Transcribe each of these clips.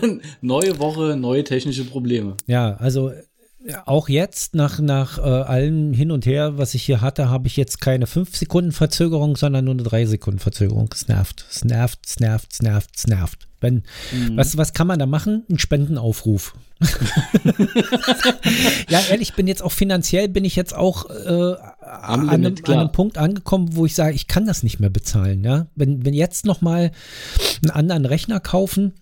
neue Woche, neue technische Probleme. Ja, also auch jetzt nach, nach äh, allem hin und her, was ich hier hatte, habe ich jetzt keine 5 Sekunden Verzögerung, sondern nur eine 3 Sekunden Verzögerung. Es nervt, es nervt, es nervt, es nervt, es nervt. Wenn, mhm. was, was kann man da machen? Ein Spendenaufruf. ja, ehrlich, ich bin jetzt auch finanziell, bin ich jetzt auch äh, an, einem, an, einem, Punkt angekommen, wo ich sage, ich kann das nicht mehr bezahlen. Ja? Wenn, wenn jetzt noch mal einen anderen Rechner kaufen,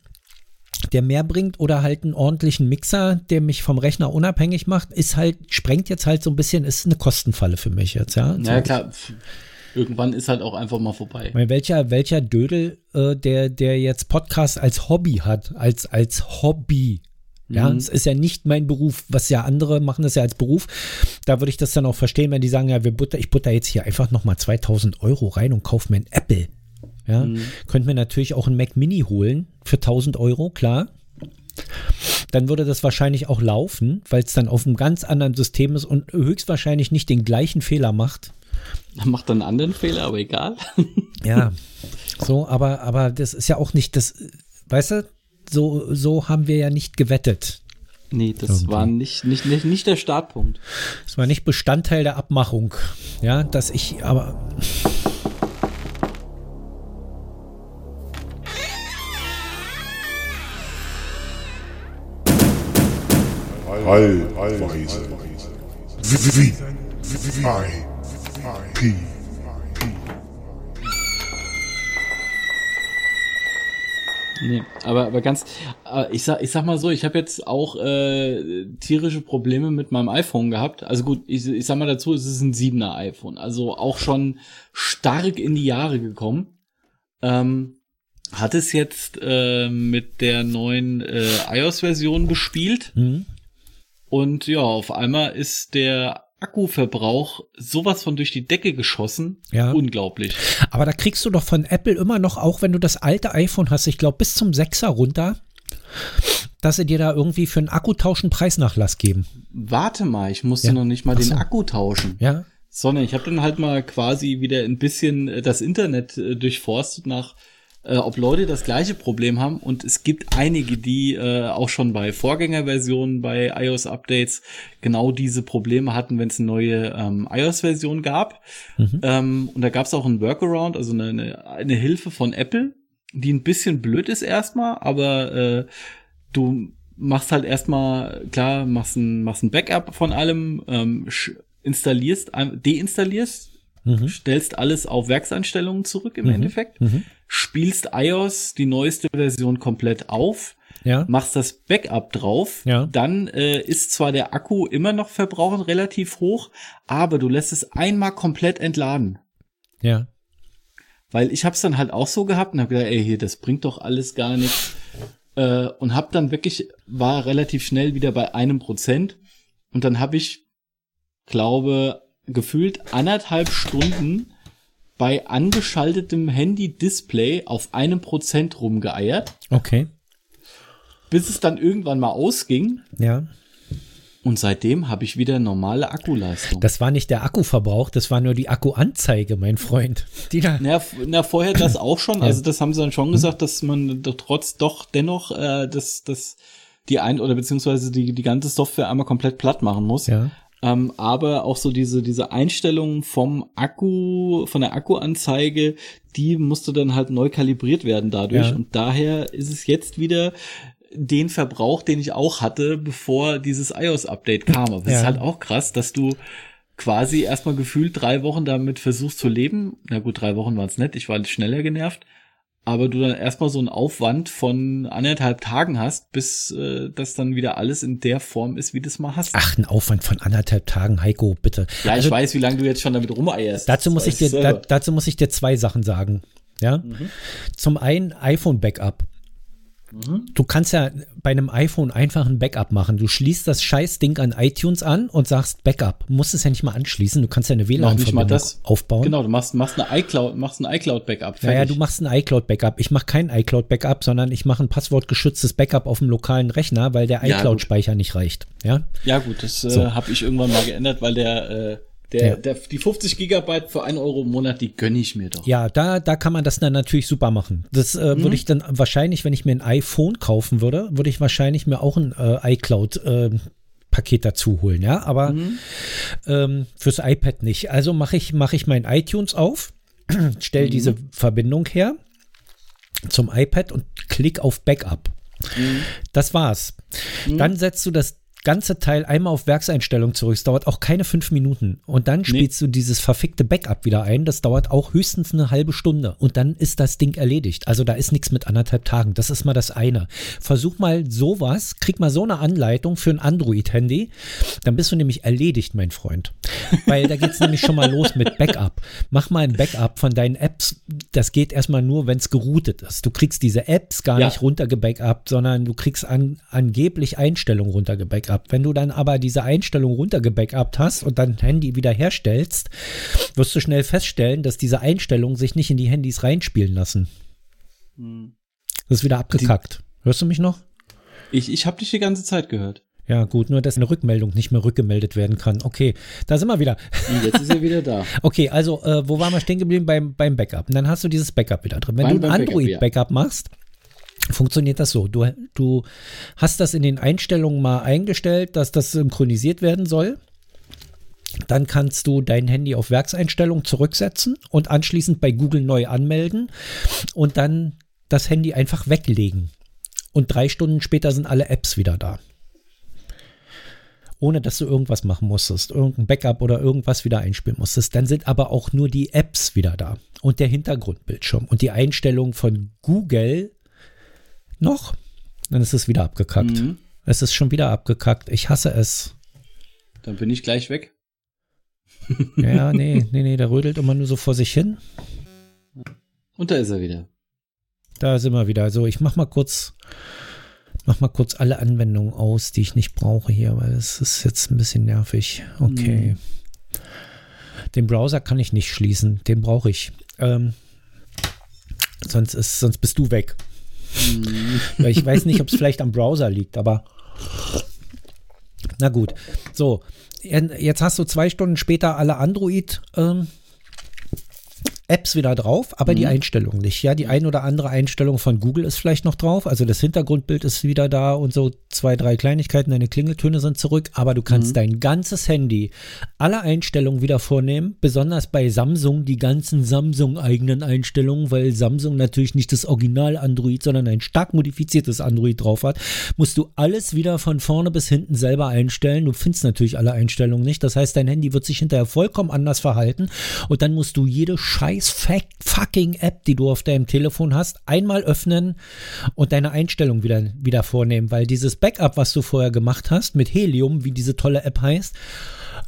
der mehr bringt oder halt einen ordentlichen Mixer, der mich vom Rechner unabhängig macht, ist halt, sprengt jetzt halt so ein bisschen, ist eine Kostenfalle für mich jetzt, ja. Ja, klar. Irgendwann ist halt auch einfach mal vorbei. Meine, welcher, welcher Dödel, äh, der, der jetzt Podcast als Hobby hat, als, als Hobby, ja, mhm. es ist ja nicht mein Beruf, was ja andere machen, das ja als Beruf. Da würde ich das dann auch verstehen, wenn die sagen, ja, wir butter, ich butter jetzt hier einfach nochmal 2000 Euro rein und kaufe mir ein Apple. Ja, mhm. könnte mir natürlich auch ein Mac Mini holen für 1000 Euro, klar. Dann würde das wahrscheinlich auch laufen, weil es dann auf einem ganz anderen System ist und höchstwahrscheinlich nicht den gleichen Fehler macht. Macht dann einen anderen Fehler, aber egal. ja, so, aber, aber das ist ja auch nicht das, weißt du, so, so haben wir ja nicht gewettet. Nee, das Irgendwie. war nicht, nicht, nicht, nicht der Startpunkt. Das war nicht Bestandteil der Abmachung. Ja, dass ich, aber. Allweise. Wie, I, P. Nee, aber, aber ganz, äh, ich sag, ich sag mal so, ich habe jetzt auch äh, tierische Probleme mit meinem iPhone gehabt. Also gut, ich, ich sag mal dazu, es ist ein 7er iPhone, also auch schon stark in die Jahre gekommen. Ähm, hat es jetzt äh, mit der neuen äh, iOS-Version bespielt. Mhm. Und ja, auf einmal ist der Akkuverbrauch sowas von durch die Decke geschossen. Ja. Unglaublich. Aber da kriegst du doch von Apple immer noch, auch wenn du das alte iPhone hast, ich glaube bis zum 6er runter, dass sie dir da irgendwie für einen Akkutausch einen Preisnachlass geben. Warte mal, ich musste ja. noch nicht mal so. den Akku tauschen. Ja. Sondern ich habe dann halt mal quasi wieder ein bisschen äh, das Internet äh, durchforstet nach äh, ob Leute das gleiche Problem haben. Und es gibt einige, die äh, auch schon bei Vorgängerversionen, bei iOS-Updates genau diese Probleme hatten, wenn es eine neue ähm, iOS-Version gab. Mhm. Ähm, und da gab es auch einen Workaround, also eine, eine, eine Hilfe von Apple, die ein bisschen blöd ist erstmal, aber äh, du machst halt erstmal, klar, machst ein, machst ein Backup von allem, ähm, installierst, deinstallierst Mhm. Stellst alles auf Werkseinstellungen zurück im mhm. Endeffekt. Mhm. Spielst iOS die neueste Version komplett auf. Ja. Machst das Backup drauf. Ja. Dann äh, ist zwar der Akku immer noch verbraucht relativ hoch, aber du lässt es einmal komplett entladen. Ja. Weil ich hab's dann halt auch so gehabt und hab gedacht, ey, hier, das bringt doch alles gar nichts. Äh, und hab dann wirklich, war relativ schnell wieder bei einem Prozent. Und dann habe ich, glaube, gefühlt anderthalb Stunden bei angeschaltetem Handy-Display auf einem Prozent rumgeeiert. Okay. Bis es dann irgendwann mal ausging. Ja. Und seitdem habe ich wieder normale Akkuleistung. Das war nicht der Akkuverbrauch, das war nur die Akkuanzeige, mein Freund. Die da na, na, vorher das auch schon. Also das haben sie dann schon gesagt, dass man trotz doch dennoch äh, das, das die ein oder beziehungsweise die, die ganze Software einmal komplett platt machen muss. Ja. Ähm, aber auch so diese, diese Einstellungen vom Akku, von der Akkuanzeige, die musste dann halt neu kalibriert werden dadurch. Ja. Und daher ist es jetzt wieder den Verbrauch, den ich auch hatte, bevor dieses iOS-Update kam. Aber es ja. ist halt auch krass, dass du quasi erstmal gefühlt drei Wochen damit versuchst zu leben. Na gut, drei Wochen waren es nett, ich war schneller genervt aber du dann erstmal so einen Aufwand von anderthalb Tagen hast, bis äh, das dann wieder alles in der Form ist, wie du es mal hast. Ach, ein Aufwand von anderthalb Tagen, Heiko, bitte. Ja, also, ich weiß, wie lange du jetzt schon damit rumeierst. Dazu muss ich dir, da, dazu muss ich dir zwei Sachen sagen. Ja. Mhm. Zum einen iPhone Backup. Mhm. Du kannst ja bei einem iPhone einfach ein Backup machen. Du schließt das Scheißding an iTunes an und sagst Backup. Du musst es ja nicht mal anschließen. Du kannst ja eine WLAN-Verbindung aufbauen. Genau, du machst, machst eine iCloud, machst ein iCloud-Backup. Ja, ja, du machst ein iCloud-Backup. Ich mache kein iCloud-Backup, sondern ich mache ein passwortgeschütztes Backup auf dem lokalen Rechner, weil der iCloud-Speicher nicht reicht. Ja, ja gut, das äh, so. äh, habe ich irgendwann mal geändert, weil der äh, Der, Ja. der, die 50 Gigabyte für 1 Euro im Monat, die gönne ich mir doch. Ja, da, da kann man das dann natürlich super machen. Das äh, Mhm. würde ich dann wahrscheinlich, wenn ich mir ein iPhone kaufen würde, würde ich wahrscheinlich mir auch ein äh, iCloud äh, Paket dazu holen, ja, aber Mhm. ähm, fürs iPad nicht. Also mache ich, mache ich mein iTunes auf, stelle Mhm. diese Verbindung her zum iPad und klick auf Backup. Mhm. Das war's. Dann setzt du das ganze Teil einmal auf Werkseinstellung zurück. Es dauert auch keine fünf Minuten. Und dann spielst du dieses verfickte Backup wieder ein. Das dauert auch höchstens eine halbe Stunde. Und dann ist das Ding erledigt. Also da ist nichts mit anderthalb Tagen. Das ist mal das eine. Versuch mal sowas, krieg mal so eine Anleitung für ein Android-Handy. Dann bist du nämlich erledigt, mein Freund. Weil da geht's nämlich schon mal los mit Backup. Mach mal ein Backup von deinen Apps. Das geht erstmal nur, wenn es geroutet ist. Du kriegst diese Apps gar Ja. nicht runtergebackupt, sondern du kriegst an, angeblich Einstellungen runtergebackupt. Wenn du dann aber diese Einstellung runtergebackupt hast und dein Handy wieder herstellst, wirst du schnell feststellen, dass diese Einstellungen sich nicht in die Handys reinspielen lassen. Das ist wieder abgekackt. Hörst du mich noch? Ich, ich habe dich die ganze Zeit gehört. Ja, gut, nur dass eine Rückmeldung nicht mehr rückgemeldet werden kann. Okay, da sind wir wieder. Und jetzt ist er wieder da. Okay, also äh, wo waren wir stehen geblieben? Beim, beim Backup. Und dann hast du dieses Backup wieder drin. Wenn Beim- du ein Android-Backup machst, funktioniert das so. Du, du hast das in den Einstellungen mal eingestellt, dass das synchronisiert werden soll. Dann kannst du dein Handy auf Werkseinstellung zurücksetzen und anschließend bei Google neu anmelden und dann das Handy einfach weglegen. Und drei Stunden später sind alle Apps wieder da. Ohne dass du irgendwas machen musstest, irgendein Backup oder irgendwas wieder einspielen musstest. Dann sind aber auch nur die Apps wieder da und der Hintergrundbildschirm und die Einstellung von Google noch. Dann ist es wieder abgekackt. Mhm. Es ist schon wieder abgekackt. Ich hasse es. Dann bin ich gleich weg. Ja, nee, nee, nee, der rödelt immer nur so vor sich hin. Und da ist er wieder. Da sind wir wieder. So, ich mach mal kurz, mach mal kurz alle Anwendungen aus, die ich nicht brauche hier, weil es ist jetzt ein bisschen nervig. Okay. Den Browser kann ich nicht schließen, den brauche ich. Ähm, sonst ist, sonst bist du weg. Weil ich weiß nicht, ob es vielleicht am Browser liegt, aber na gut. So, jetzt hast du zwei Stunden später alle Android ähm, Apps wieder drauf, aber die Einstellung nicht. Ja, die ein oder andere Einstellung von Google ist vielleicht noch drauf. Also das Hintergrundbild ist wieder da und so zwei, drei Kleinigkeiten. Deine Klingeltöne sind zurück, aber du kannst dein ganzes Handy, alle Einstellungen wieder vornehmen. Besonders bei Samsung die ganzen Samsung-eigenen Einstellungen, weil Samsung natürlich nicht das Original Android, sondern ein stark modifiziertes Android drauf hat. Musst du alles wieder von vorne bis hinten selber einstellen. Du findest natürlich alle Einstellungen nicht. Das heißt, dein Handy wird sich hinterher vollkommen anders verhalten und dann musst du jede scheiß fucking App, die du auf deinem Telefon hast, einmal öffnen und deine Einstellung wieder, wieder vornehmen, weil dieses Backup, was du vorher gemacht hast mit Helium, wie diese tolle App heißt,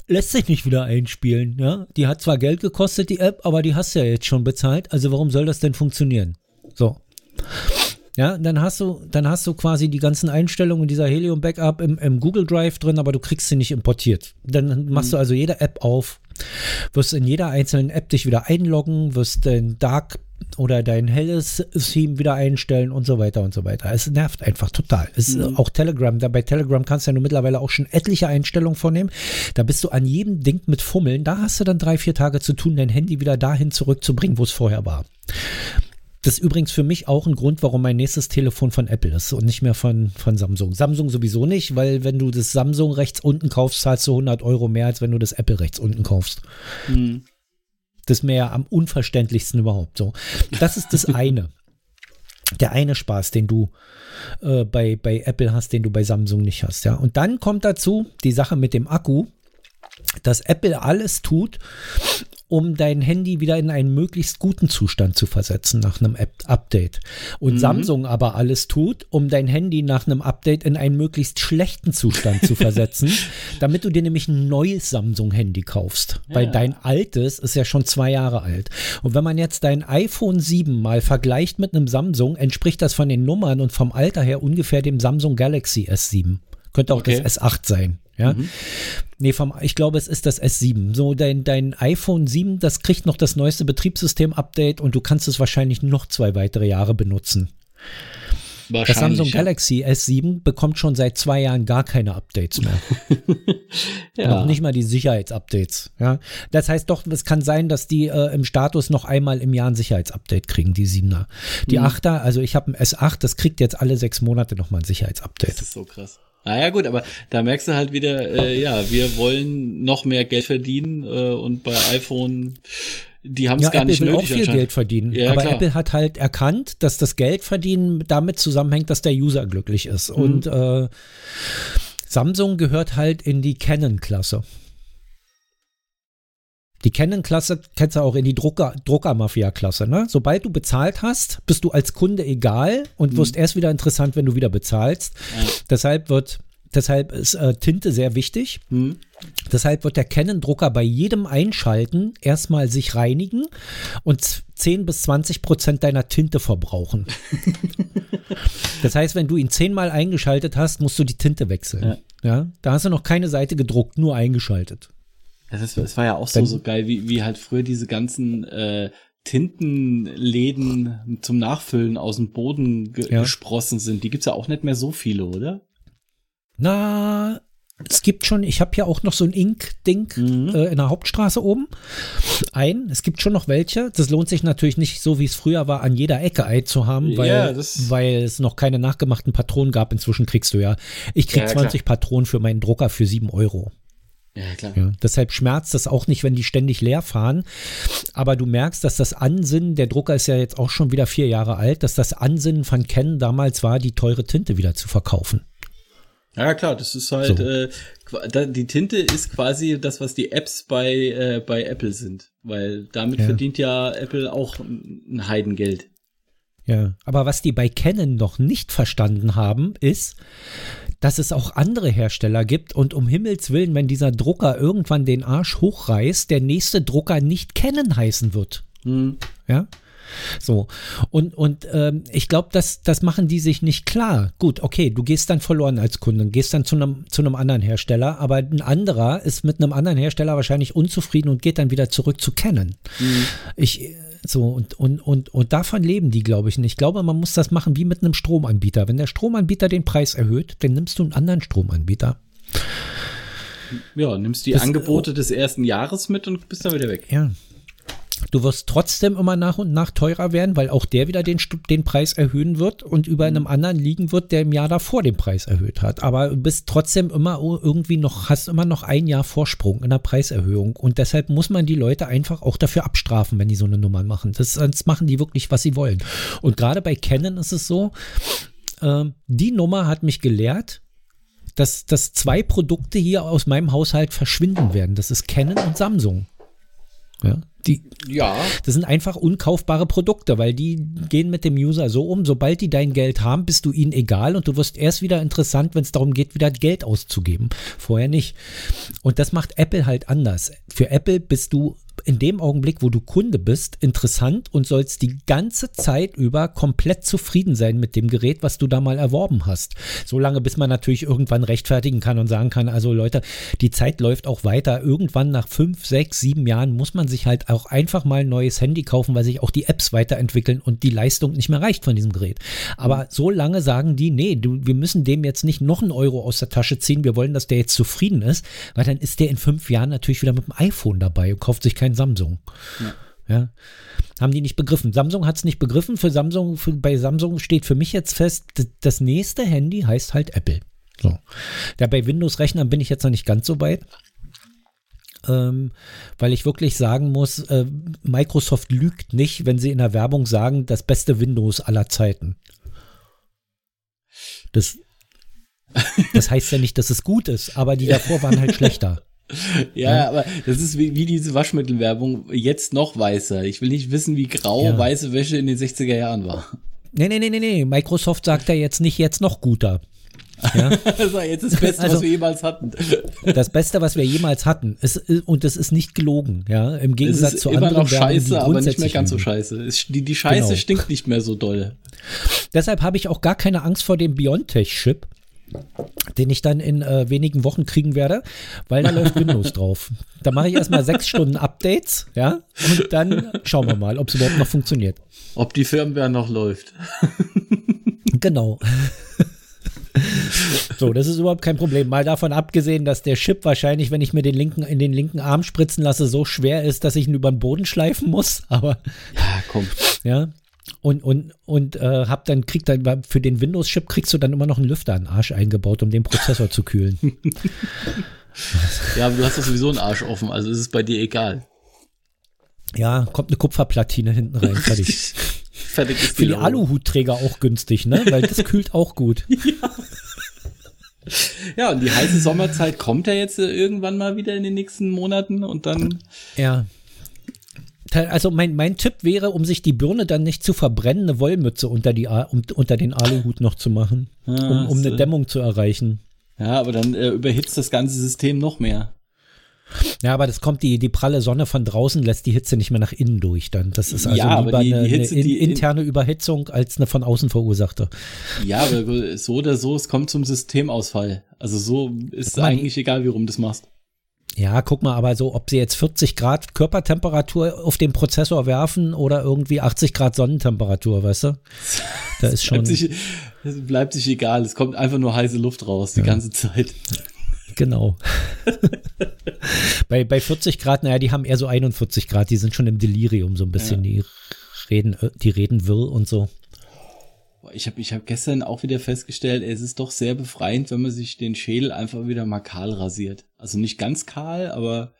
lässt sich nicht wieder einspielen. Ja? Die hat zwar Geld gekostet, die App, aber die hast du ja jetzt schon bezahlt. Also warum soll das denn funktionieren? So. Ja, dann hast du, dann hast du quasi die ganzen Einstellungen dieser Helium Backup im, im Google Drive drin, aber du kriegst sie nicht importiert. Dann machst du also jede App auf, wirst in jeder einzelnen App dich wieder einloggen, wirst dein Dark oder dein helles Theme wieder einstellen und so weiter und so weiter. Es nervt einfach total. Es ist auch Telegram. Da bei Telegram kannst du ja nur mittlerweile auch schon etliche Einstellungen vornehmen. Da bist du an jedem Ding mit Fummeln. Da hast du dann drei, vier Tage zu tun, dein Handy wieder dahin zurückzubringen, wo es vorher war. Das ist übrigens für mich auch ein Grund, warum mein nächstes Telefon von Apple ist und nicht mehr von, von Samsung. Samsung sowieso nicht, weil wenn du das Samsung rechts unten kaufst, zahlst du 100 Euro mehr, als wenn du das Apple rechts unten kaufst. Mhm. Das ist mir ja am unverständlichsten überhaupt so. Das ist das eine. Der eine Spaß, den du äh, bei, bei Apple hast, den du bei Samsung nicht hast, ja. Und dann kommt dazu die Sache mit dem Akku, dass Apple alles tut, um dein Handy wieder in einen möglichst guten Zustand zu versetzen nach einem App Update. Und Samsung aber alles tut, um dein Handy nach einem Update in einen möglichst schlechten Zustand zu versetzen, damit du dir nämlich ein neues Samsung-Handy kaufst. Weil Ja. dein altes ist ja schon zwei Jahre alt. Und wenn man jetzt dein iPhone 7 mal vergleicht mit einem Samsung, entspricht das von den Nummern und vom Alter her ungefähr dem Samsung Galaxy S7. Könnte auch Okay. das S8 sein. Ja. Nee, vom, ich glaube, es ist das S7. So, dein, dein iPhone 7, das kriegt noch das neueste Betriebssystem-Update und du kannst es wahrscheinlich noch zwei weitere Jahre benutzen. Das Samsung ja. Galaxy S7 bekommt schon seit zwei Jahren gar keine Updates mehr. ja. Noch nicht mal die Sicherheitsupdates. Ja. Das heißt doch, es kann sein, dass die äh, im Status noch einmal im Jahr ein Sicherheitsupdate kriegen, die 7er. Die mhm. 8er, also ich habe ein S8, das kriegt jetzt alle sechs Monate nochmal ein Sicherheitsupdate. Das ist so krass. Naja gut, aber da merkst du halt wieder, äh, ja, wir wollen noch mehr Geld verdienen äh, und bei iPhone die haben es ja, gar Apple nicht will nötig. auch viel Geld verdienen. Ja, aber klar. Apple hat halt erkannt, dass das Geld verdienen damit zusammenhängt, dass der User glücklich ist. Mhm. Und äh, Samsung gehört halt in die Canon-Klasse. Die Canon-Klasse kennst du auch in die Drucker, Drucker-Mafia-Klasse. Ne? Sobald du bezahlt hast, bist du als Kunde egal und mhm. wirst erst wieder interessant, wenn du wieder bezahlst. Ja. Deshalb wird Deshalb ist äh, Tinte sehr wichtig. Mhm. Deshalb wird der Canon-Drucker bei jedem Einschalten erstmal sich reinigen und 10 bis 20 Prozent deiner Tinte verbrauchen. das heißt, wenn du ihn zehnmal eingeschaltet hast, musst du die Tinte wechseln. Ja. ja. Da hast du noch keine Seite gedruckt, nur eingeschaltet. Das, ist, das war ja auch so, so geil, wie, wie halt früher diese ganzen äh, Tintenläden zum Nachfüllen aus dem Boden ge ja. gesprossen sind. Die gibt es ja auch nicht mehr so viele, oder? Na, es gibt schon, ich habe ja auch noch so ein Ink-Ding mhm. äh, in der Hauptstraße oben. Ein, es gibt schon noch welche. Das lohnt sich natürlich nicht so, wie es früher war, an jeder Ecke Ei zu haben, weil, ja, weil es noch keine nachgemachten Patronen gab. Inzwischen kriegst du ja. Ich krieg ja, 20 klar. Patronen für meinen Drucker für 7 Euro. Ja, klar. Ja, deshalb schmerzt das auch nicht, wenn die ständig leer fahren. Aber du merkst, dass das Ansinnen, der Drucker ist ja jetzt auch schon wieder vier Jahre alt, dass das Ansinnen von Ken damals war, die teure Tinte wieder zu verkaufen. Ja, klar, das ist halt, so. äh, die Tinte ist quasi das, was die Apps bei, äh, bei Apple sind. Weil damit ja. verdient ja Apple auch ein Heidengeld. Ja, aber was die bei Canon noch nicht verstanden haben, ist, dass es auch andere Hersteller gibt und um Himmels Willen, wenn dieser Drucker irgendwann den Arsch hochreißt, der nächste Drucker nicht Canon heißen wird. Hm. Ja, so. Und, und ähm, ich glaube, das, das machen die sich nicht klar. Gut, okay, du gehst dann verloren als Kunde, gehst dann zu einem, zu einem anderen Hersteller, aber ein anderer ist mit einem anderen Hersteller wahrscheinlich unzufrieden und geht dann wieder zurück zu Canon. Mhm. Ich, so, und, und, und, und davon leben die, glaube ich. Und ich glaube, man muss das machen wie mit einem Stromanbieter. Wenn der Stromanbieter den Preis erhöht, dann nimmst du einen anderen Stromanbieter. Ja, nimmst die das, Angebote des ersten Jahres mit und bist dann wieder weg. Ja, Du wirst trotzdem immer nach und nach teurer werden, weil auch der wieder den, den Preis erhöhen wird und über einem anderen liegen wird, der im Jahr davor den Preis erhöht hat. Aber du bist trotzdem immer irgendwie noch, hast immer noch ein Jahr Vorsprung in der Preiserhöhung. Und deshalb muss man die Leute einfach auch dafür abstrafen, wenn die so eine Nummer machen. Das, sonst machen die wirklich, was sie wollen. Und gerade bei Canon ist es so, äh, die Nummer hat mich gelehrt, dass, dass zwei Produkte hier aus meinem Haushalt verschwinden werden. Das ist Canon und Samsung. Ja, die, ja. Das sind einfach unkaufbare Produkte, weil die gehen mit dem User so um, sobald die dein Geld haben, bist du ihnen egal und du wirst erst wieder interessant, wenn es darum geht, wieder Geld auszugeben. Vorher nicht. Und das macht Apple halt anders. Für Apple bist du in dem Augenblick, wo du Kunde bist, interessant und sollst die ganze Zeit über komplett zufrieden sein mit dem Gerät, was du da mal erworben hast. Solange bis man natürlich irgendwann rechtfertigen kann und sagen kann, also Leute, die Zeit läuft auch weiter. Irgendwann nach fünf, sechs, sieben Jahren muss man sich halt auch einfach mal ein neues Handy kaufen, weil sich auch die Apps weiterentwickeln und die Leistung nicht mehr reicht von diesem Gerät. Aber so lange sagen die, nee, du, wir müssen dem jetzt nicht noch einen Euro aus der Tasche ziehen, wir wollen, dass der jetzt zufrieden ist, weil dann ist der in fünf Jahren natürlich wieder mit dem iPhone dabei und kauft sich kein kein Samsung. Ja. ja. Haben die nicht begriffen. Samsung hat es nicht begriffen. Für Samsung, für, bei Samsung steht für mich jetzt fest, das nächste Handy heißt halt Apple. So. Da bei Windows-Rechnern bin ich jetzt noch nicht ganz so weit. Ähm, weil ich wirklich sagen muss, äh, Microsoft lügt nicht, wenn sie in der Werbung sagen, das beste Windows aller Zeiten. Das, das heißt ja nicht, dass es gut ist, aber die davor waren halt schlechter. Ja, aber das ist wie, wie diese Waschmittelwerbung, jetzt noch weißer. Ich will nicht wissen, wie grau ja. weiße Wäsche in den 60er Jahren war. Nee, nee, nee, nee, nee. Microsoft sagt ja jetzt nicht jetzt noch guter. Ja? jetzt das Beste, also, was wir jemals hatten. Das Beste, was wir jemals hatten. Es, und das ist nicht gelogen, ja. Im Gegensatz zu anderen. Immer noch scheiße, Werbung, aber nicht mehr ganz so scheiße. Die, die Scheiße genau. stinkt nicht mehr so doll. Deshalb habe ich auch gar keine Angst vor dem Biontech-Chip den ich dann in äh, wenigen Wochen kriegen werde, weil da läuft Windows drauf. Da mache ich erstmal sechs Stunden Updates, ja, und dann schauen wir mal, ob es überhaupt noch funktioniert. Ob die Firmware noch läuft. Genau. so, das ist überhaupt kein Problem. Mal davon abgesehen, dass der Chip wahrscheinlich, wenn ich mir den linken in den linken Arm spritzen lasse, so schwer ist, dass ich ihn über den Boden schleifen muss. Aber ja, komm. Ja. Und, und, und äh, hab dann, kriegt dann für den Windows-Chip kriegst du dann immer noch einen Lüfter an den Arsch eingebaut, um den Prozessor zu kühlen. ja, aber du hast doch sowieso einen Arsch offen, also ist es bei dir egal. Ja, kommt eine Kupferplatine hinten rein, fertig. fertig ist Für die, die Aluhutträger auch günstig, ne? Weil das kühlt auch gut. ja. Ja, und die heiße Sommerzeit kommt ja jetzt irgendwann mal wieder in den nächsten Monaten und dann. Ja. Also mein, mein Tipp wäre, um sich die Birne dann nicht zu verbrennen, eine Wollmütze unter, die, um, unter den Aluhut noch zu machen, ah, um, um eine Dämmung zu erreichen. Ja, aber dann äh, überhitzt das ganze System noch mehr. Ja, aber das kommt, die, die pralle Sonne von draußen lässt die Hitze nicht mehr nach innen durch dann. Das ist also ja, lieber die, die Hitze, eine, interne Überhitzung als eine von außen verursachte. Ja, aber so oder so, es kommt zum Systemausfall. Also so ist man, eigentlich egal, wie rum du das machst. Ja, guck mal, aber so, ob sie jetzt 40 Grad Körpertemperatur auf den Prozessor werfen oder irgendwie 80 Grad Sonnentemperatur, weißt du? Da ist schon. Bleibt sich, bleibt sich egal, es kommt einfach nur heiße Luft raus die ja. ganze Zeit. Genau. bei, bei 40 Grad, naja, die haben eher so 41 Grad, die sind schon im Delirium so ein bisschen, ja. die reden, die reden wirr und so. Ich habe ich hab gestern auch wieder festgestellt, es ist doch sehr befreiend, wenn man sich den Schädel einfach wieder mal kahl rasiert. Also nicht ganz kahl, aber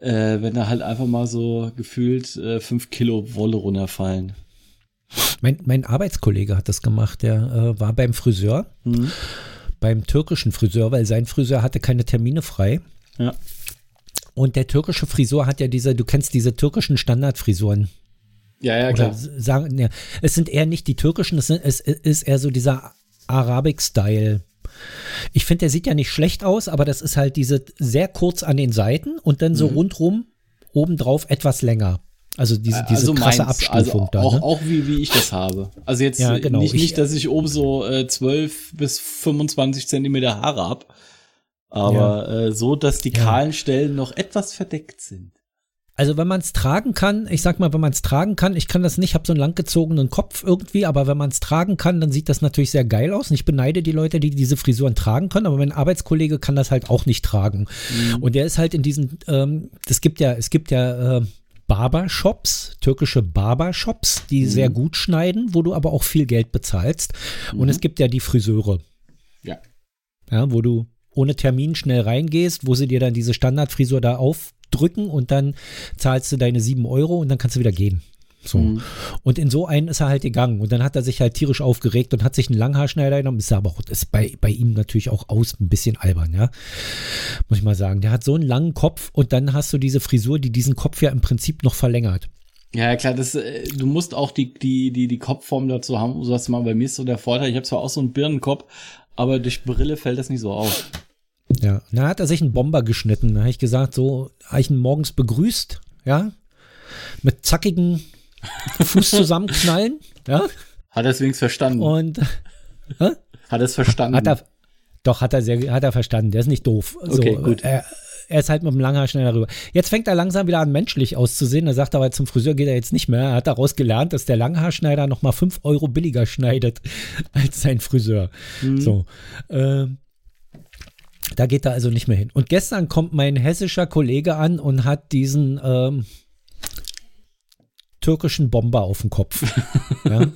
äh, wenn da halt einfach mal so gefühlt äh, fünf Kilo Wolle runterfallen. Mein, mein Arbeitskollege hat das gemacht, der äh, war beim Friseur. Mhm beim türkischen Friseur, weil sein Friseur hatte keine Termine frei. Ja. Und der türkische Friseur hat ja diese, du kennst diese türkischen Standardfrisuren. Ja, ja, klar. sagen, ja, es sind eher nicht die türkischen, es, sind, es ist eher so dieser Arabic-Style. Ich finde, der sieht ja nicht schlecht aus, aber das ist halt diese sehr kurz an den Seiten und dann so mhm. rundrum obendrauf etwas länger. Also diese, diese also krasse meins, Abstufung also da. Auch, ne? auch wie, wie ich das habe. Also jetzt ja, genau. nicht, nicht, dass ich oben so äh, 12 bis 25 Zentimeter Haare hab, aber ja. äh, so, dass die kahlen Stellen noch etwas verdeckt sind. Also wenn man es tragen kann, ich sag mal, wenn man es tragen kann, ich kann das nicht, habe so einen langgezogenen Kopf irgendwie, aber wenn man es tragen kann, dann sieht das natürlich sehr geil aus. Und ich beneide die Leute, die diese Frisuren tragen können, aber mein Arbeitskollege kann das halt auch nicht tragen. Mhm. Und der ist halt in diesen, ähm, es gibt ja, es gibt ja äh, Barbershops, türkische Barbershops, die mhm. sehr gut schneiden, wo du aber auch viel Geld bezahlst. Mhm. Und es gibt ja die Friseure. Ja. Ja, wo du ohne Termin schnell reingehst, wo sie dir dann diese Standardfrisur da aufdrücken und dann zahlst du deine sieben Euro und dann kannst du wieder gehen. So. Mhm. Und in so einen ist er halt gegangen. Und dann hat er sich halt tierisch aufgeregt und hat sich einen Langhaarschneider genommen. Ist aber auch, ist bei, bei ihm natürlich auch aus ein bisschen albern, ja. Muss ich mal sagen. Der hat so einen langen Kopf und dann hast du diese Frisur, die diesen Kopf ja im Prinzip noch verlängert. Ja, klar, das, äh, du musst auch die, die, die, die Kopfform dazu haben. So hast du mal bei mir ist so der Vorteil. Ich habe zwar auch so einen Birnenkopf, aber durch Brille fällt das nicht so auf. Ja, dann hat er sich einen Bomber geschnitten. Da habe ich gesagt, so, habe ich ihn morgens begrüßt, ja, mit zackigen Fuß zusammenknallen. Ja? Hat er es wenigstens verstanden. Und hä? hat er es verstanden. Hat er, doch, hat er sehr, hat er verstanden. Der ist nicht doof. Okay, so, gut. Er, er ist halt mit dem Langhaar schnell darüber. Jetzt fängt er langsam wieder an, menschlich auszusehen. Er sagt aber, zum Friseur geht er jetzt nicht mehr. Er hat daraus gelernt, dass der Langhaarschneider nochmal 5 Euro billiger schneidet als sein Friseur. Mhm. So. Äh, da geht er also nicht mehr hin. Und gestern kommt mein hessischer Kollege an und hat diesen, ähm, türkischen Bomber auf dem Kopf. ja.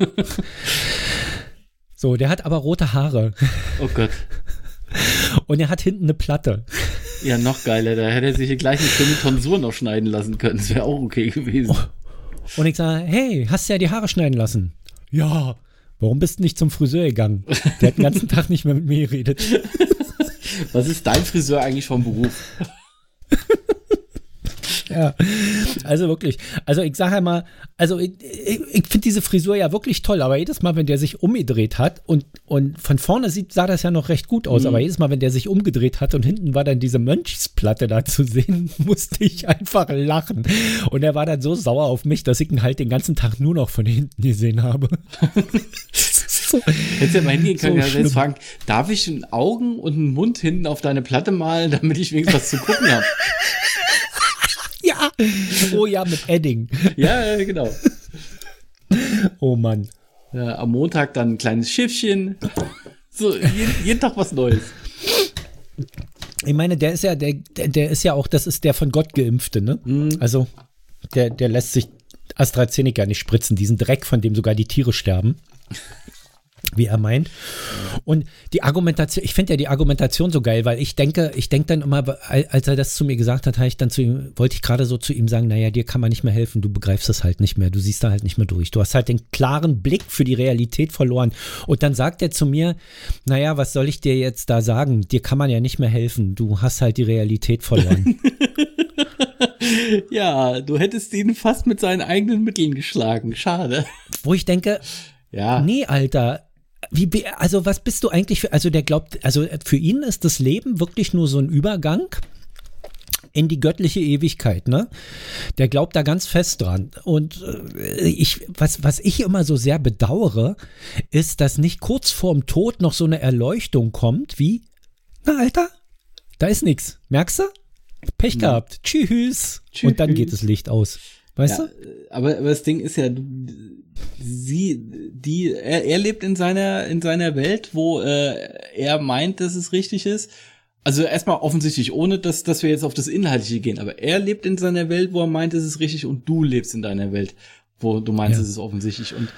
So, der hat aber rote Haare. Oh Gott. Und er hat hinten eine Platte. Ja, noch geiler. Da hätte er sich gleich eine schöne Tonsur noch schneiden lassen können. Das wäre auch okay gewesen. Und ich sage, hey, hast du ja die Haare schneiden lassen? Ja. Warum bist du nicht zum Friseur gegangen? Der hat den ganzen Tag nicht mehr mit mir geredet. Was ist dein Friseur eigentlich vom Beruf? ja, also wirklich. Also ich sage einmal, also ich, ich, ich finde diese Frisur ja wirklich toll, aber jedes Mal, wenn der sich umgedreht hat und, und von vorne sieht, sah das ja noch recht gut aus, mhm. aber jedes Mal, wenn der sich umgedreht hat und hinten war dann diese Mönchsplatte da zu sehen, musste ich einfach lachen. Und er war dann so sauer auf mich, dass ich ihn halt den ganzen Tag nur noch von hinten gesehen habe. so, Hättest ja mal hingehen können, so ja, jetzt fragen, darf ich einen Augen und einen Mund hinten auf deine Platte malen, damit ich wenigstens was zu gucken habe? Oh ja, mit Edding. Ja, genau. Oh Mann. äh, am Montag dann ein kleines Schiffchen. So, jeden, jeden Tag was Neues. Ich meine, der ist ja, der, der, der ist ja auch, das ist der von Gott geimpfte, ne? Mhm. Also, der, der lässt sich AstraZeneca nicht spritzen, diesen Dreck, von dem sogar die Tiere sterben. Wie er meint. Und die Argumentation, ich finde ja die Argumentation so geil, weil ich denke, ich denke dann immer, als er das zu mir gesagt hat, ich dann zu ihm, wollte ich gerade so zu ihm sagen, naja, dir kann man nicht mehr helfen, du begreifst das halt nicht mehr, du siehst da halt nicht mehr durch. Du hast halt den klaren Blick für die Realität verloren. Und dann sagt er zu mir, naja, was soll ich dir jetzt da sagen? Dir kann man ja nicht mehr helfen, du hast halt die Realität verloren. ja, du hättest ihn fast mit seinen eigenen Mitteln geschlagen. Schade. Wo ich denke, ja. Nee, Alter. Wie, also was bist du eigentlich für, also der glaubt, also für ihn ist das Leben wirklich nur so ein Übergang in die göttliche Ewigkeit, ne? Der glaubt da ganz fest dran. Und äh, ich, was, was ich immer so sehr bedauere, ist, dass nicht kurz vorm Tod noch so eine Erleuchtung kommt, wie, na Alter, da ist nix. Merkst du? Pech ja. gehabt. Tschüss. Tschüss. Und dann geht das Licht aus. Weißt ja, du? Aber, aber das Ding ist ja, sie, die, er, er lebt in seiner, in seiner Welt, wo äh, er meint, dass es richtig ist. Also erstmal offensichtlich, ohne dass, dass wir jetzt auf das Inhaltliche gehen, aber er lebt in seiner Welt, wo er meint, es ist richtig, und du lebst in deiner Welt, wo du meinst, ja. es ist offensichtlich. Und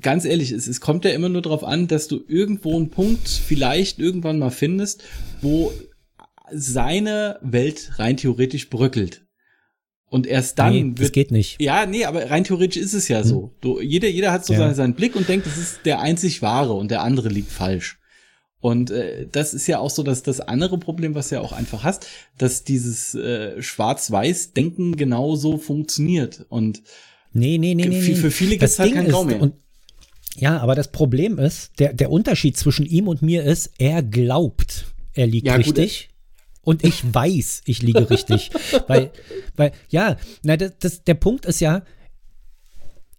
ganz ehrlich, es, es kommt ja immer nur darauf an, dass du irgendwo einen Punkt vielleicht irgendwann mal findest, wo seine Welt rein theoretisch bröckelt. Und erst dann. Nee, wird, das geht nicht. Ja, nee, aber rein theoretisch ist es ja hm. so. Du, jeder, jeder hat so ja. seinen, seinen Blick und denkt, das ist der einzig wahre und der andere liegt falsch. Und äh, das ist ja auch so, dass das andere Problem, was du ja auch einfach hast, dass dieses äh, Schwarz-Weiß-Denken genauso funktioniert. Und nee, nee, nee, nee, für, für viele gibt es halt keinen Raum mehr. Ja, aber das Problem ist, der, der Unterschied zwischen ihm und mir ist, er glaubt, er liegt ja, richtig. Gut, und ich weiß, ich liege richtig. weil, weil, ja, na, das, das, der Punkt ist ja,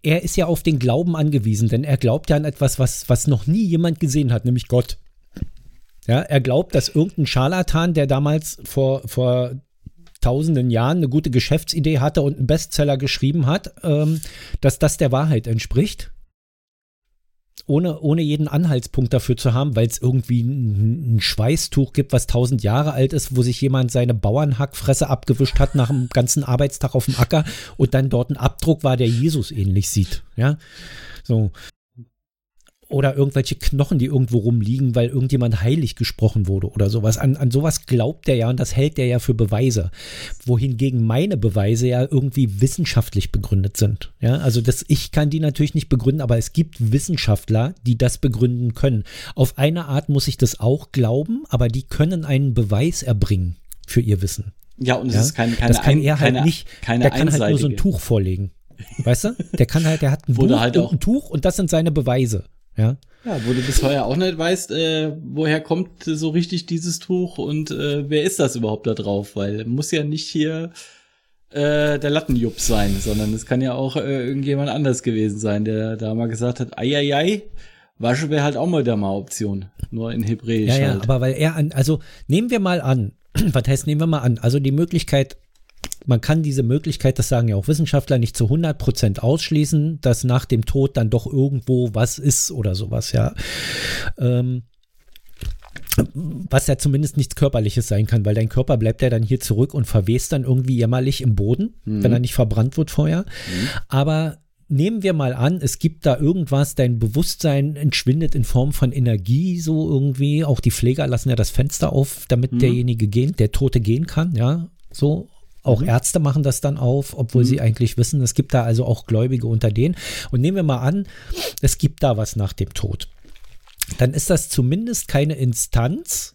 er ist ja auf den Glauben angewiesen, denn er glaubt ja an etwas, was, was noch nie jemand gesehen hat, nämlich Gott. Ja, er glaubt, dass irgendein Scharlatan, der damals vor, vor tausenden Jahren eine gute Geschäftsidee hatte und einen Bestseller geschrieben hat, ähm, dass das der Wahrheit entspricht ohne, ohne jeden Anhaltspunkt dafür zu haben, weil es irgendwie ein, ein, Schweißtuch gibt, was tausend Jahre alt ist, wo sich jemand seine Bauernhackfresse abgewischt hat nach einem ganzen Arbeitstag auf dem Acker und dann dort ein Abdruck war, der Jesus ähnlich sieht. Ja, so oder irgendwelche Knochen, die irgendwo rumliegen, weil irgendjemand heilig gesprochen wurde oder sowas. An, an sowas glaubt der ja und das hält der ja für Beweise. Wohingegen meine Beweise ja irgendwie wissenschaftlich begründet sind. Ja, also das, ich kann die natürlich nicht begründen, aber es gibt Wissenschaftler, die das begründen können. Auf eine Art muss ich das auch glauben, aber die können einen Beweis erbringen für ihr Wissen. Ja, und es ja? ist keine, keine, das kann er halt keine, nicht, keine der kann halt nur so ein Tuch vorlegen. Weißt du? Der kann halt, der hat ein, Buch halt und ein Tuch und das sind seine Beweise. Ja. Ja, wo du bis heute auch nicht weißt, äh, woher kommt so richtig dieses Tuch und äh, wer ist das überhaupt da drauf? Weil muss ja nicht hier äh, der Lattenjupp sein, sondern es kann ja auch äh, irgendjemand anders gewesen sein, der da mal gesagt hat, ei, ei, ei, Wasche wäre halt auch mal da mal Option, nur in Hebräisch. Ja, ja, halt. aber weil er an, also nehmen wir mal an, was heißt nehmen wir mal an, also die Möglichkeit man kann diese Möglichkeit, das sagen ja auch Wissenschaftler, nicht zu 100 Prozent ausschließen, dass nach dem Tod dann doch irgendwo was ist oder sowas, ja. Ähm, was ja zumindest nichts Körperliches sein kann, weil dein Körper bleibt ja dann hier zurück und verwest dann irgendwie jämmerlich im Boden, mhm. wenn er nicht verbrannt wird vorher. Mhm. Aber nehmen wir mal an, es gibt da irgendwas, dein Bewusstsein entschwindet in Form von Energie, so irgendwie. Auch die Pfleger lassen ja das Fenster auf, damit mhm. derjenige gehen, der Tote gehen kann, ja. So, auch mhm. Ärzte machen das dann auf, obwohl mhm. sie eigentlich wissen, es gibt da also auch Gläubige unter denen. Und nehmen wir mal an, es gibt da was nach dem Tod. Dann ist das zumindest keine Instanz,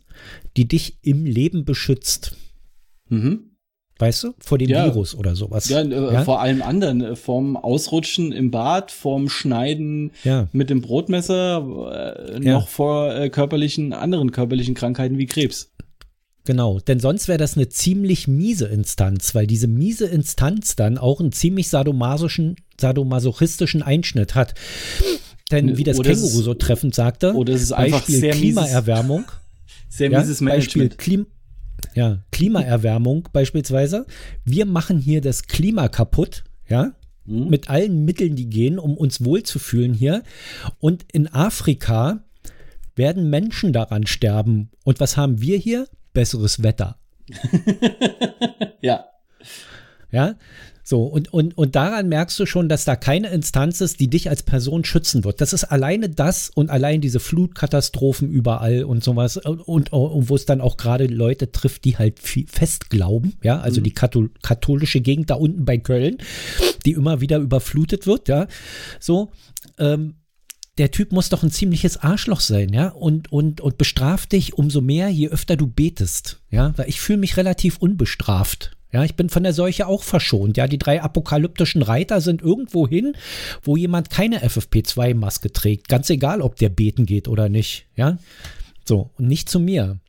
die dich im Leben beschützt. Mhm. Weißt du, vor dem ja. Virus oder sowas. Ja, äh, ja, vor allem anderen. Äh, vorm Ausrutschen im Bad, vorm Schneiden ja. mit dem Brotmesser, äh, noch vor äh, körperlichen, anderen körperlichen Krankheiten wie Krebs. Genau, denn sonst wäre das eine ziemlich miese Instanz, weil diese miese Instanz dann auch einen ziemlich sadomasochischen, sadomasochistischen Einschnitt hat. Denn wie das oder Känguru so treffend sagte, oder es ist einfach Beispiel sehr Klimaerwärmung. Mieses, sehr mieses ja. Beispiel Klim ja, Klimaerwärmung beispielsweise. Wir machen hier das Klima kaputt, ja, hm? mit allen Mitteln, die gehen, um uns wohlzufühlen hier. Und in Afrika werden Menschen daran sterben. Und was haben wir hier? Besseres Wetter. ja. Ja, so, und, und, und daran merkst du schon, dass da keine Instanz ist, die dich als Person schützen wird. Das ist alleine das und allein diese Flutkatastrophen überall und sowas und, und, und wo es dann auch gerade Leute trifft, die halt fest glauben, ja, also mhm. die Kathol katholische Gegend da unten bei Köln, die immer wieder überflutet wird, ja, so, ähm, der Typ muss doch ein ziemliches Arschloch sein, ja, und, und, und bestraft dich umso mehr, je öfter du betest, ja, weil ich fühle mich relativ unbestraft, ja, ich bin von der Seuche auch verschont. Ja, die drei apokalyptischen Reiter sind irgendwo hin, wo jemand keine FFP2-Maske trägt. Ganz egal, ob der beten geht oder nicht. Ja, so. Und nicht zu mir.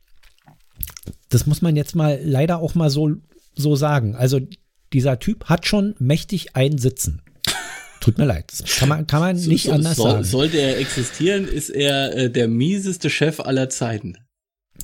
Das muss man jetzt mal leider auch mal so, so sagen. Also, dieser Typ hat schon mächtig einen Sitzen. Tut mir leid. kann man, kann man nicht so, anders soll, sagen. Sollte er existieren, ist er äh, der mieseste Chef aller Zeiten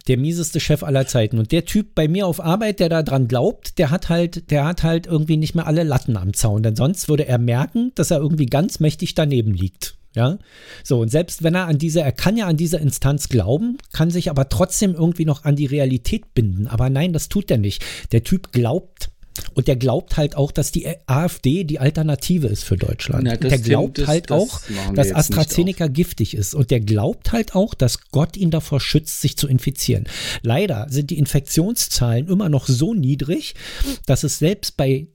der mieseste Chef aller Zeiten. Und der Typ bei mir auf Arbeit, der da dran glaubt, der hat halt, der hat halt irgendwie nicht mehr alle Latten am Zaun. Denn sonst würde er merken, dass er irgendwie ganz mächtig daneben liegt. Ja, so und selbst wenn er an diese, er kann ja an diese Instanz glauben, kann sich aber trotzdem irgendwie noch an die Realität binden. Aber nein, das tut er nicht. Der Typ glaubt und der glaubt halt auch, dass die AfD die Alternative ist für Deutschland. Ja, der glaubt das, halt das auch, dass AstraZeneca giftig ist. Und der glaubt halt auch, dass Gott ihn davor schützt, sich zu infizieren. Leider sind die Infektionszahlen immer noch so niedrig, dass es selbst bei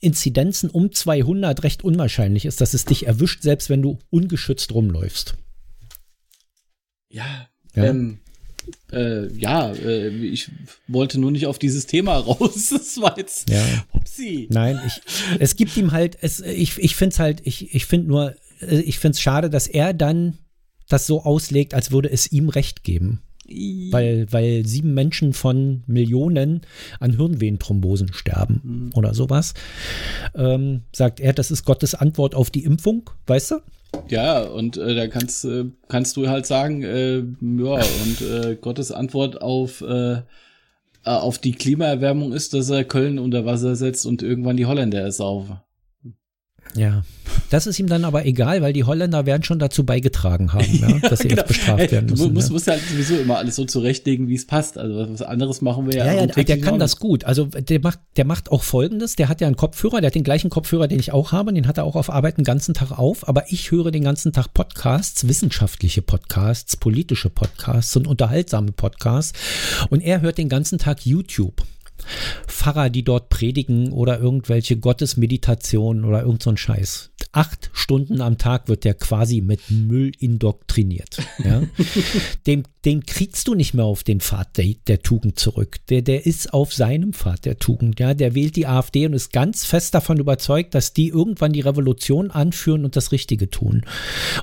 Inzidenzen um 200 recht unwahrscheinlich ist, dass es dich erwischt, selbst wenn du ungeschützt rumläufst. Ja, ja. Ähm, äh, ja, äh, ich wollte nur nicht auf dieses Thema raus. Das war jetzt ja. Hupsi. Nein, ich, es gibt ihm halt, es, ich, ich finde es halt, ich, ich finde nur, äh, ich finde es schade, dass er dann das so auslegt, als würde es ihm Recht geben. Weil, weil sieben Menschen von Millionen an Hirnvenenthrombosen sterben mhm. oder sowas. Ähm, sagt er, das ist Gottes Antwort auf die Impfung, weißt du? Ja, und äh, da kannst, äh, kannst du halt sagen, äh, ja, und äh, Gottes Antwort auf, äh, äh, auf die Klimaerwärmung ist, dass er Köln unter Wasser setzt und irgendwann die Holländer ersaufen. Ja, das ist ihm dann aber egal, weil die Holländer werden schon dazu beigetragen haben, ja, dass sie genau. jetzt bestraft werden müssen. Du musst, ja. musst halt sowieso immer alles so zurechtlegen, wie es passt. Also was anderes machen wir ja. Ja, ja der kann das gut. Also der macht, der macht auch Folgendes. Der hat ja einen Kopfhörer, der hat den gleichen Kopfhörer, den ich auch habe. Den hat er auch auf Arbeit den ganzen Tag auf. Aber ich höre den ganzen Tag Podcasts, wissenschaftliche Podcasts, politische Podcasts und unterhaltsame Podcasts. Und er hört den ganzen Tag YouTube. Pfarrer, die dort predigen oder irgendwelche Gottesmeditationen oder irgend so ein Scheiß. Acht Stunden am Tag wird der quasi mit Müll indoktriniert. Ja? dem, den kriegst du nicht mehr auf den Pfad der, der, Tugend zurück. Der, der ist auf seinem Pfad der Tugend. Ja? Der wählt die AfD und ist ganz fest davon überzeugt, dass die irgendwann die Revolution anführen und das Richtige tun.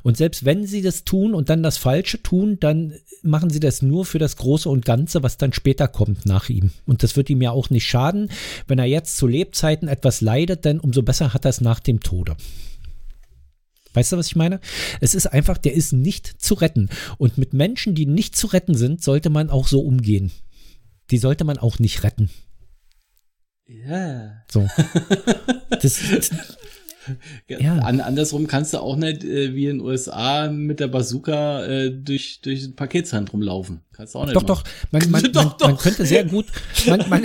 Und selbst wenn sie das tun und dann das Falsche tun, dann machen sie das nur für das Große und Ganze, was dann später kommt nach ihm. Und das wird ihm ja auch nicht schaden. Wenn er jetzt zu Lebzeiten etwas leidet, dann umso besser hat er es nach dem Tode. Weißt du, was ich meine? Es ist einfach, der ist nicht zu retten. Und mit Menschen, die nicht zu retten sind, sollte man auch so umgehen. Die sollte man auch nicht retten. Ja. So. Das, ja. An, andersrum kannst du auch nicht äh, wie in den USA mit der Bazooka äh, durch, durch ein Paketzentrum laufen. Kannst du auch nicht doch, machen. doch, man, man, doch, man, doch. man könnte sehr gut, man, man,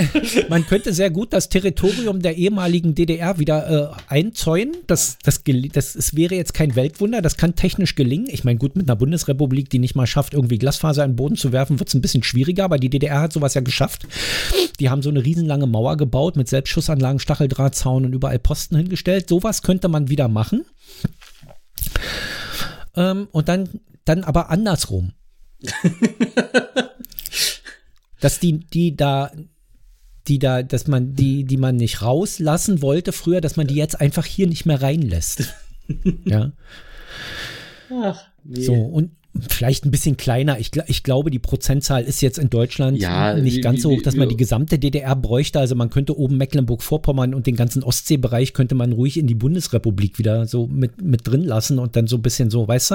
man könnte sehr gut das Territorium der ehemaligen DDR wieder äh, einzäunen. Das, das, das, das wäre jetzt kein Weltwunder, das kann technisch gelingen. Ich meine, gut, mit einer Bundesrepublik, die nicht mal schafft, irgendwie Glasfaser in den Boden zu werfen, wird es ein bisschen schwieriger, aber die DDR hat sowas ja geschafft. Die haben so eine riesenlange Mauer gebaut mit Selbstschussanlagen, Stacheldrahtzaun und überall Posten hingestellt. Sowas könnte man wieder machen. Ähm, und dann, dann aber andersrum. dass die, die da, die da, dass man, die, die man nicht rauslassen wollte früher, dass man die jetzt einfach hier nicht mehr reinlässt. ja. Ach, nee. So, und, Vielleicht ein bisschen kleiner. Ich, ich, glaube, die Prozentzahl ist jetzt in Deutschland ja, nicht ganz so hoch, dass man die gesamte DDR bräuchte. Also man könnte oben Mecklenburg-Vorpommern und den ganzen Ostseebereich könnte man ruhig in die Bundesrepublik wieder so mit, mit drin lassen und dann so ein bisschen so, weißt du,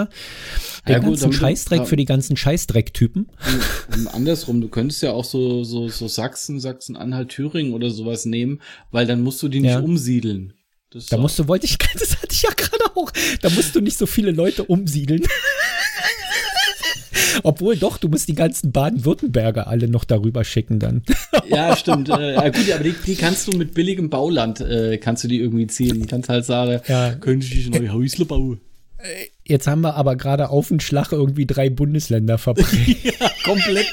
den ja, ganzen gut, Scheißdreck du, für die ganzen Scheißdreck-Typen. Andersrum, du könntest ja auch so, so, so Sachsen, Sachsen-Anhalt, Thüringen oder sowas nehmen, weil dann musst du die nicht ja. umsiedeln. da musst du, wollte ich, das hatte ich ja gerade auch, da musst du nicht so viele Leute umsiedeln. Obwohl doch, du musst die ganzen Baden-Württemberger alle noch darüber schicken dann. ja, stimmt. Äh, gut, aber die, die, kannst du mit billigem Bauland, äh, kannst du die irgendwie ziehen. Du kannst halt sagen, ja. könnte ich neue Häusle bauen. Äh, jetzt haben wir aber gerade auf den Schlag irgendwie drei Bundesländer verbrannt. ja, komplett.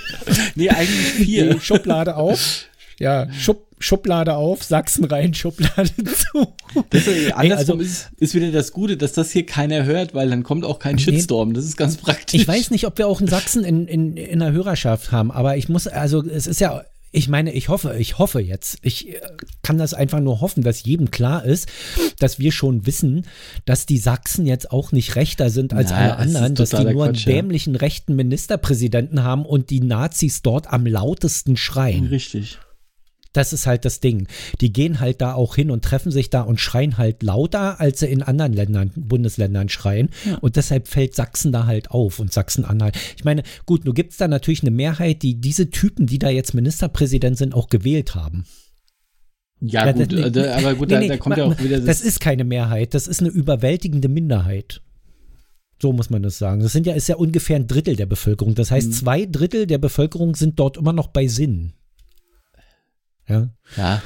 Nee, eigentlich vier. Die Schublade auf. Ja, Schub, Schublade auf, Sachsen rein, Schublade zu. Das, äh, andersrum also, ist, ist wieder das Gute, dass das hier keiner hört, weil dann kommt auch kein Shitstorm. Das ist ganz praktisch. Ich weiß nicht, ob wir auch in Sachsen in, in, in der Hörerschaft haben, aber ich muss, also es ist ja ich meine, ich hoffe, ich hoffe jetzt, ich äh, kann das einfach nur hoffen, dass jedem klar ist, dass wir schon wissen, dass die Sachsen jetzt auch nicht rechter sind als Na, alle anderen, dass die nur Quatsch, einen dämlichen rechten Ministerpräsidenten haben und die Nazis dort am lautesten schreien. Richtig. Das ist halt das Ding. Die gehen halt da auch hin und treffen sich da und schreien halt lauter, als sie in anderen Ländern, Bundesländern schreien. Ja. Und deshalb fällt Sachsen da halt auf und Sachsen-Anhalt. Ich meine, gut, nur gibt es da natürlich eine Mehrheit, die diese Typen, die da jetzt Ministerpräsident sind, auch gewählt haben. Ja, ja gut, das, aber gut, nee, nee, da, kommt ja auch wieder das. Das ist keine Mehrheit, das ist eine überwältigende Minderheit. So muss man das sagen. Das sind ja, ist ja ungefähr ein Drittel der Bevölkerung. Das heißt, mhm. zwei Drittel der Bevölkerung sind dort immer noch bei Sinn. Ja. Ja.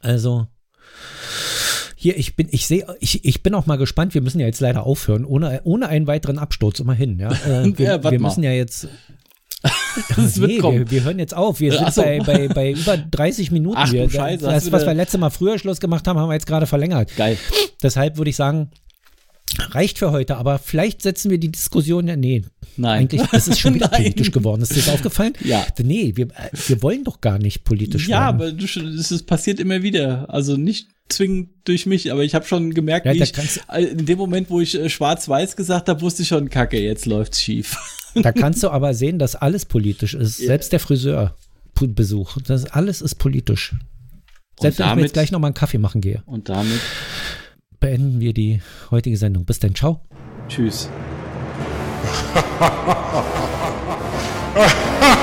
Also, hier, ich bin, ich sehe, ich, ich bin auch mal gespannt. Wir müssen ja jetzt leider aufhören, ohne, ohne einen weiteren Absturz immerhin. Ja, äh, wir, ja, wir müssen ja jetzt. das nee, wird kommen. Wir, wir, hören jetzt auf. Wir sind so. bei, bei, bei über 30 Minuten. Ach, wir, Scheiße, das, was wir letztes Mal früher Schluss gemacht haben, haben wir jetzt gerade verlängert. Geil. Deshalb würde ich sagen, reicht für heute, aber vielleicht setzen wir die Diskussion ja, nee, Nein. Eigentlich ist es schon wieder politisch geworden. Ist dir das aufgefallen? Ja. Nee, wir, wir wollen doch gar nicht politisch ja, werden. Ja, aber es ist passiert immer wieder. Also nicht zwingend durch mich, aber ich habe schon gemerkt, ja, wie ich, äh, in dem Moment, wo ich äh, schwarz-weiß gesagt habe, wusste ich schon, kacke, jetzt läuft's schief. Da kannst du aber sehen, dass alles politisch ist. Yeah. Selbst der Friseurbesuch, das alles ist politisch. Selbst damit, wenn ich mir jetzt gleich nochmal einen Kaffee machen gehe. Und damit beenden wir die heutige Sendung. Bis dann, ciao. Tschüss.